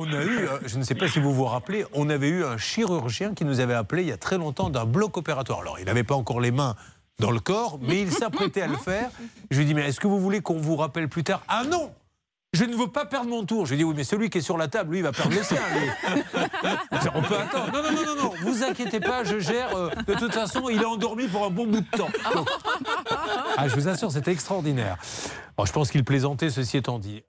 On a eu, euh, je ne sais pas si vous vous rappelez, on avait eu un chirurgien qui nous avait appelé il y a très longtemps d'un bloc opératoire. Alors, il n'avait pas encore les mains dans le corps, mais il s'apprêtait à le faire. Je lui ai dit, mais est-ce que vous voulez qu'on vous rappelle plus tard? Ah non je ne veux pas perdre mon tour. Je lui ai dit, oui, mais celui qui est sur la table, lui, il va perdre le sien. On peut attendre. Non, non, non, non, non, vous inquiétez pas, je gère. Euh, de toute façon, il est endormi pour un bon bout de temps. ah, je vous assure, c'était extraordinaire. je pense qu'il plaisantait, ceci étant dit.